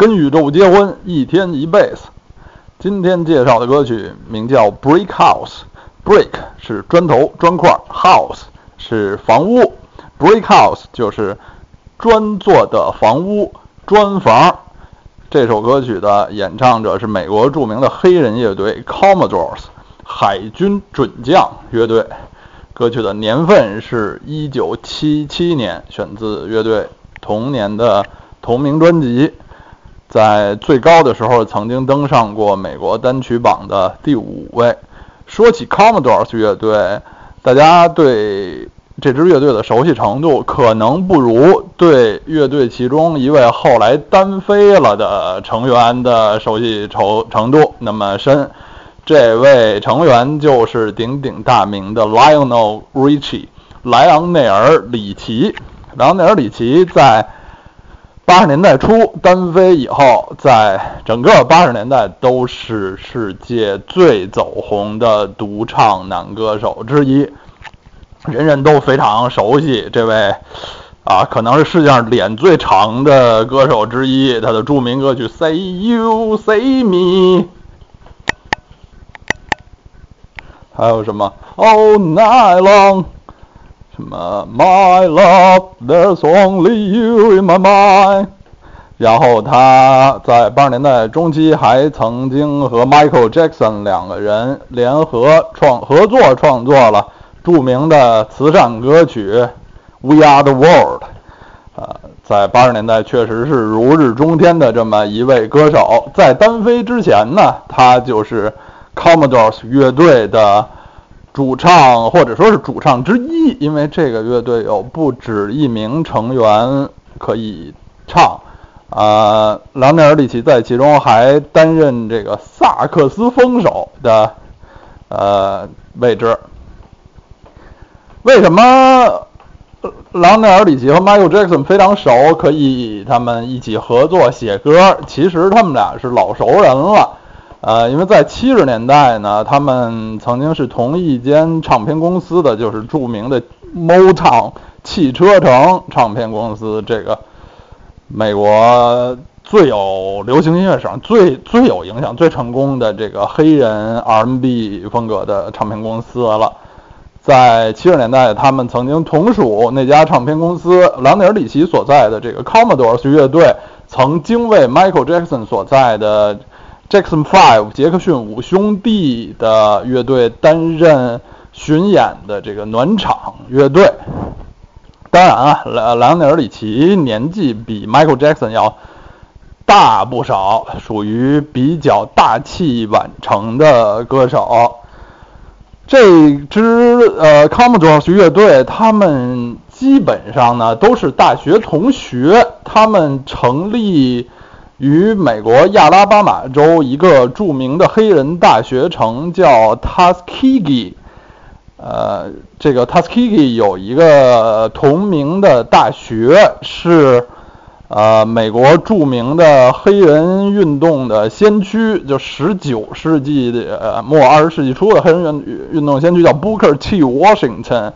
跟宇宙结婚，一天一辈子。今天介绍的歌曲名叫《Brick House》，Brick 是砖头、砖块，House 是房屋，Brick House 就是砖做的房屋、砖房。这首歌曲的演唱者是美国著名的黑人乐队 Commodores 海军准将乐队。歌曲的年份是一九七七年，选自乐队同年的同名专辑。在最高的时候，曾经登上过美国单曲榜的第五位。说起 Commodores 乐队，大家对这支乐队的熟悉程度，可能不如对乐队其中一位后来单飞了的成员的熟悉程程度那么深。这位成员就是鼎鼎大名的 Lionel Richie，莱昂内尔·里奇。莱昂内尔·里奇在八十年代初单飞以后，在整个八十年代都是世界最走红的独唱男歌手之一，人人都非常熟悉这位啊，可能是世界上脸最长的歌手之一。他的著名歌曲《Say You Say Me》，还有什么《All Night Long》。什么？My love, there's only you in my mind。然后他在八十年代中期还曾经和 Michael Jackson 两个人联合创合作创作了著名的慈善歌曲《We Are the World》。呃，在八十年代确实是如日中天的这么一位歌手。在单飞之前呢，他就是 Commodores 乐队的。主唱或者说是主唱之一，因为这个乐队有不止一名成员可以唱，啊，朗内尔里奇在其中还担任这个萨克斯风手的呃位置。为什么朗内尔里奇和 Michael Jackson 非常熟，可以他们一起合作写歌？其实他们俩是老熟人了。呃，因为在七十年代呢，他们曾经是同一间唱片公司的，就是著名的 Motown 汽车城唱片公司，这个美国最有流行音乐上最最有影响、最成功的这个黑人 R&B 风格的唱片公司了。在七十年代，他们曾经同属那家唱片公司，朗尼尔里奇所在的这个 Commodores 乐队，曾经为 Michael Jackson 所在的。Jackson Five 杰克逊五兄弟的乐队担任巡演的这个暖场乐队。当然啊，莱莱昂内尔里奇年纪比 Michael Jackson 要大不少，属于比较大器晚成的歌手。这支呃 Commodores 乐队，他们基本上呢都是大学同学，他们成立。与美国亚拉巴马州一个著名的黑人大学城叫 Tuskegee，呃，这个 Tuskegee 有一个同名的大学，是呃美国著名的黑人运动的先驱，就十九世纪的呃末二十世纪初的黑人运运动先驱叫 Booker T. Washington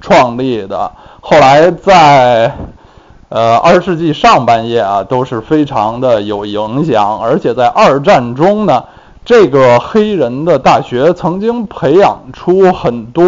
创立的，后来在。呃，二十世纪上半叶啊，都是非常的有影响，而且在二战中呢，这个黑人的大学曾经培养出很多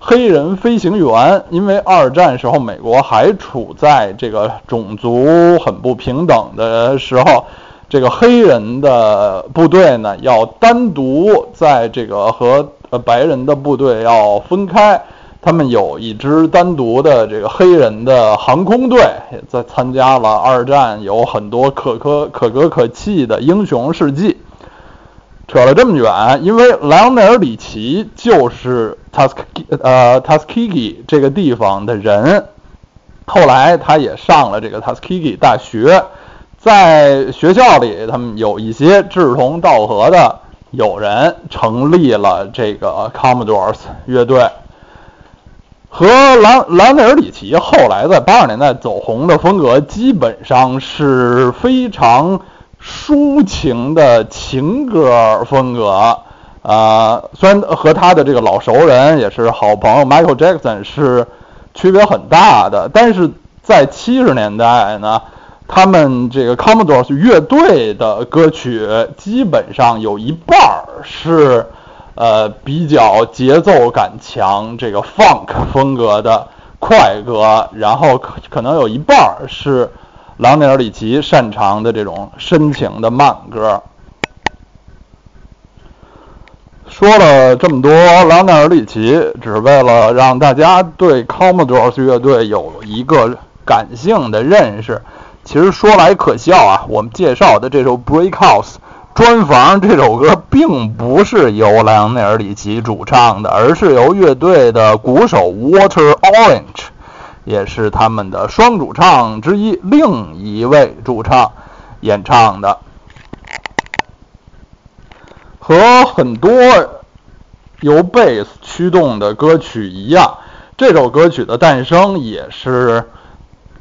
黑人飞行员，因为二战时候美国还处在这个种族很不平等的时候，这个黑人的部队呢要单独在这个和呃白人的部队要分开。他们有一支单独的这个黑人的航空队，在参加了二战，有很多可可可歌可泣的英雄事迹。扯了这么远，因为莱昂内尔里奇就是 Tuske 呃 Tuskegee 这个地方的人，后来他也上了这个 Tuskegee 大学，在学校里，他们有一些志同道合的友人，成立了这个 Commodores 乐队。和兰兰内尔里奇后来在八十年代走红的风格，基本上是非常抒情的情歌风格。啊，虽然和他的这个老熟人也是好朋友 Michael Jackson 是区别很大的，但是在七十年代呢，他们这个 Commodores 乐队的歌曲基本上有一半儿是呃比较节奏感强，这个 Funk 风格的快歌，然后可可能有一半是朗尼尔里奇擅长的这种深情的慢歌。说了这么多，朗尼尔里奇只为了让大家对 Commodores 乐队有一个感性的认识。其实说来可笑啊，我们介绍的这首《Breakhouse》砖房这首歌，并不是由莱昂内尔里奇主唱的，而是由乐队的鼓手 Water Orange，也是他们的双主唱之一，另一位主唱演唱的。和很多由贝斯驱动的歌曲一样，这首歌曲的诞生也是。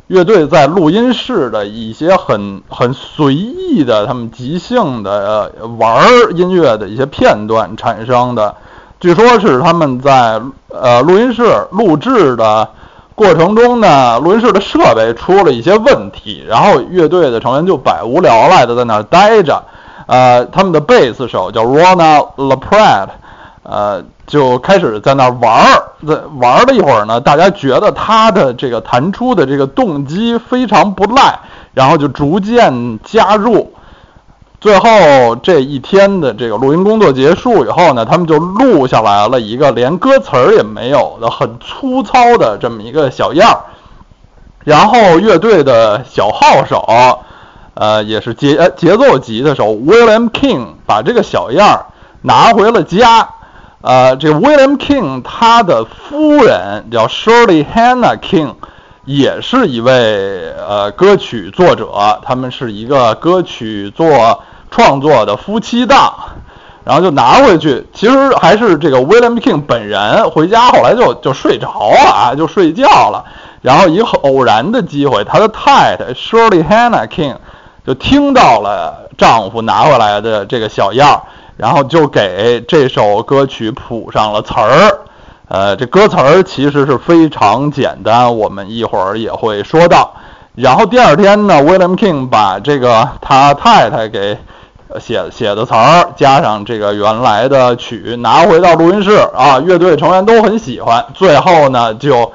乐队在录音室的一些很很随意的、他们即兴的呃玩音乐的一些片段产生的。据说是他们在呃录音室录制的过程中呢，录音室的设备出了一些问题，然后乐队的成员就百无聊赖的在那儿待着。呃，他们的贝斯手叫 Rona Laprade，呃。就开始在那玩儿，在玩了一会儿呢，大家觉得他的这个弹出的这个动机非常不赖，然后就逐渐加入。最后这一天的这个录音工作结束以后呢，他们就录下来了一个连歌词儿也没有的很粗糙的这么一个小样儿。然后乐队的小号手，呃，也是节节奏吉他手 William King 把这个小样儿拿回了家。呃，这 William King 他的夫人叫 Shirley Hannah King，也是一位呃歌曲作者，他们是一个歌曲作创作的夫妻档，然后就拿回去，其实还是这个 William King 本人回家后来就就睡着了啊，就睡觉了，然后一个偶然的机会，他的太太 Shirley Hannah King 就听到了丈夫拿回来的这个小样儿。然后就给这首歌曲谱上了词儿，呃，这歌词儿其实是非常简单，我们一会儿也会说到。然后第二天呢，William King 把这个他太太给写写的词儿加上这个原来的曲拿回到录音室啊，乐队成员都很喜欢。最后呢，就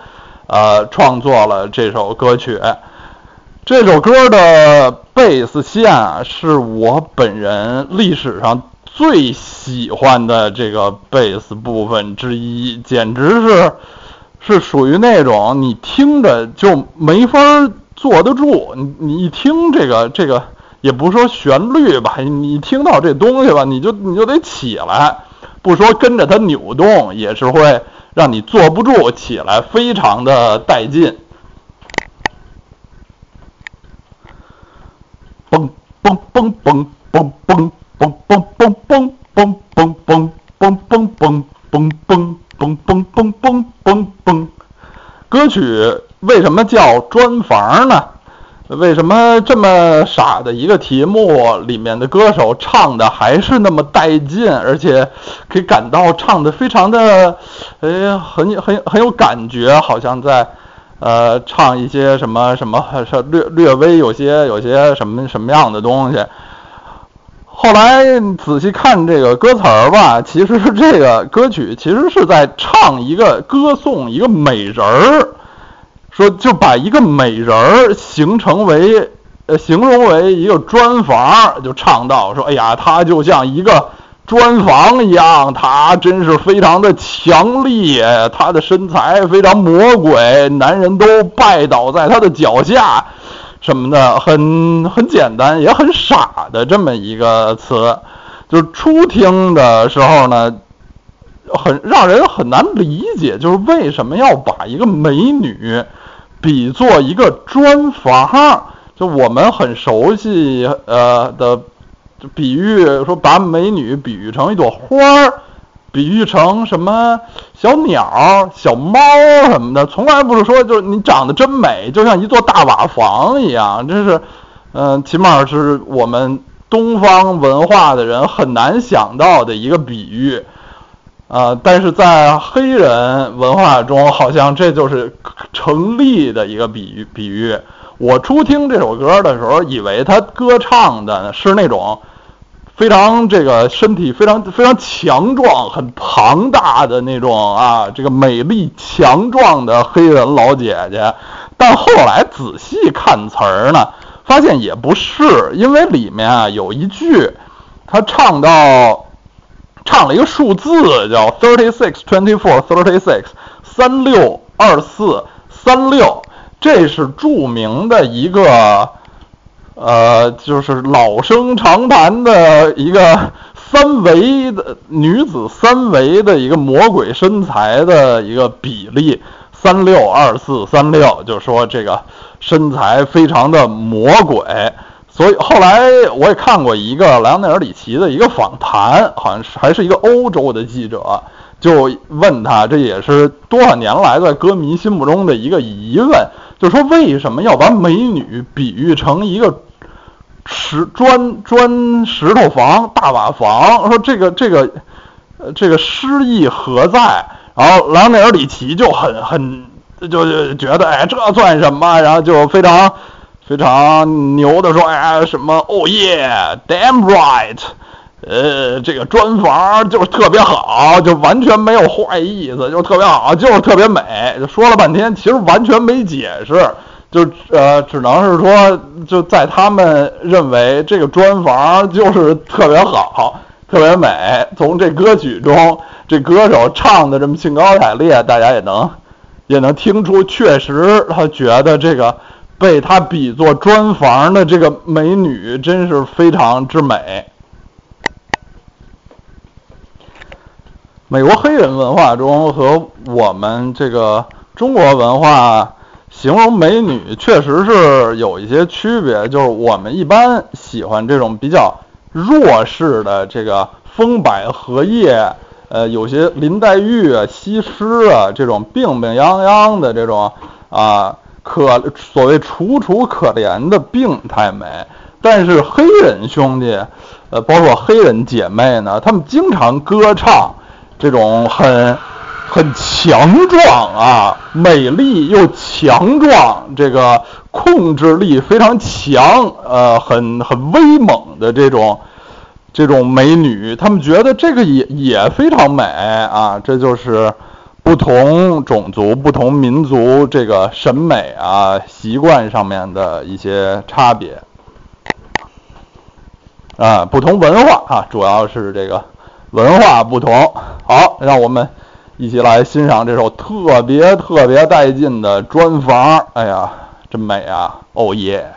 呃创作了这首歌曲。这首歌的贝斯线啊，是我本人历史上。最喜欢的这个贝斯部分之一，简直是是属于那种你听着就没法坐得住。你你一听这个这个，也不说旋律吧，你听到这东西吧，你就你就得起来，不说跟着它扭动，也是会让你坐不住起来，非常的带劲。嘣嘣嘣嘣嘣嘣。嘣嘣嘣嘣嘣嘣嘣嘣嘣嘣嘣嘣嘣嘣嘣。歌曲为什么叫砖房呢？为什么这么傻的一个题目，里面的歌手唱的还是那么带劲，而且可以感到唱的非常的，哎，很很很有感觉，好像在呃唱一些什么什么，略略微有些有些什么什么样的东西。后来仔细看这个歌词儿吧，其实这个歌曲其实是在唱一个歌颂一个美人儿，说就把一个美人儿形成为呃形容为一个砖房，就唱到说，哎呀，她就像一个砖房一样，她真是非常的强力，她的身材非常魔鬼，男人都拜倒在她的脚下。什么的很很简单，也很傻的这么一个词，就是初听的时候呢，很让人很难理解，就是为什么要把一个美女比作一个砖房？就我们很熟悉呃的比喻，说把美女比喻成一朵花儿。比喻成什么小鸟、小猫什么的，从来不是说就是你长得真美，就像一座大瓦房一样。这是，嗯，起码是我们东方文化的人很难想到的一个比喻，啊，但是在黑人文化中，好像这就是成立的一个比喻。比喻，我初听这首歌的时候，以为他歌唱的是那种非常这个身体非常非常强壮、很庞大的那种啊，这个美丽强壮的黑人老姐姐。但后来仔细看词儿呢，发现也不是，因为里面啊有一句，他唱到唱了一个数字，叫 thirty six twenty four thirty six，三六二四三六。这是著名的一个，呃，就是老生常谈的一个三维的女子三维的一个魔鬼身材的一个比例，三六二四三六，就说这个身材非常的魔鬼。所以后来我也看过一个莱昂内尔里奇的一个访谈，好像是还是一个欧洲的记者，就问他，这也是多少年来在歌迷心目中的一个疑问。就说为什么要把美女比喻成一个石砖砖石头房大瓦房？说这个这个呃这个诗意何在？然后朗内尔里奇就很很就觉得哎这算什么？然后就非常非常牛的说哎什么 Oh yeah damn right。呃，这个砖房就是特别好，就完全没有坏意思，就特别好，就是特别美。就说了半天，其实完全没解释，就呃，只能是说，就在他们认为这个砖房就是特别好，特别美。从这歌曲中，这歌手唱的这么兴高采烈，大家也能也能听出，确实他觉得这个被他比作砖房的这个美女，真是非常之美。美国黑人文化中和我们这个中国文化形容美女确实是有一些区别，就是我们一般喜欢这种比较弱势的这个风摆荷叶，呃，有些林黛玉啊、西施啊这种病病殃殃的这种啊可所谓楚楚可怜的病态美，但是黑人兄弟，呃，包括黑人姐妹呢，他们经常歌唱。这种很很强壮啊，美丽又强壮，这个控制力非常强，呃，很很威猛的这种这种美女，他们觉得这个也也非常美啊，这就是不同种族、不同民族这个审美啊、习惯上面的一些差别啊，不同文化啊，主要是这个。文化不同，好，让我们一起来欣赏这首特别特别带劲的砖房。哎呀，真美啊！哦耶！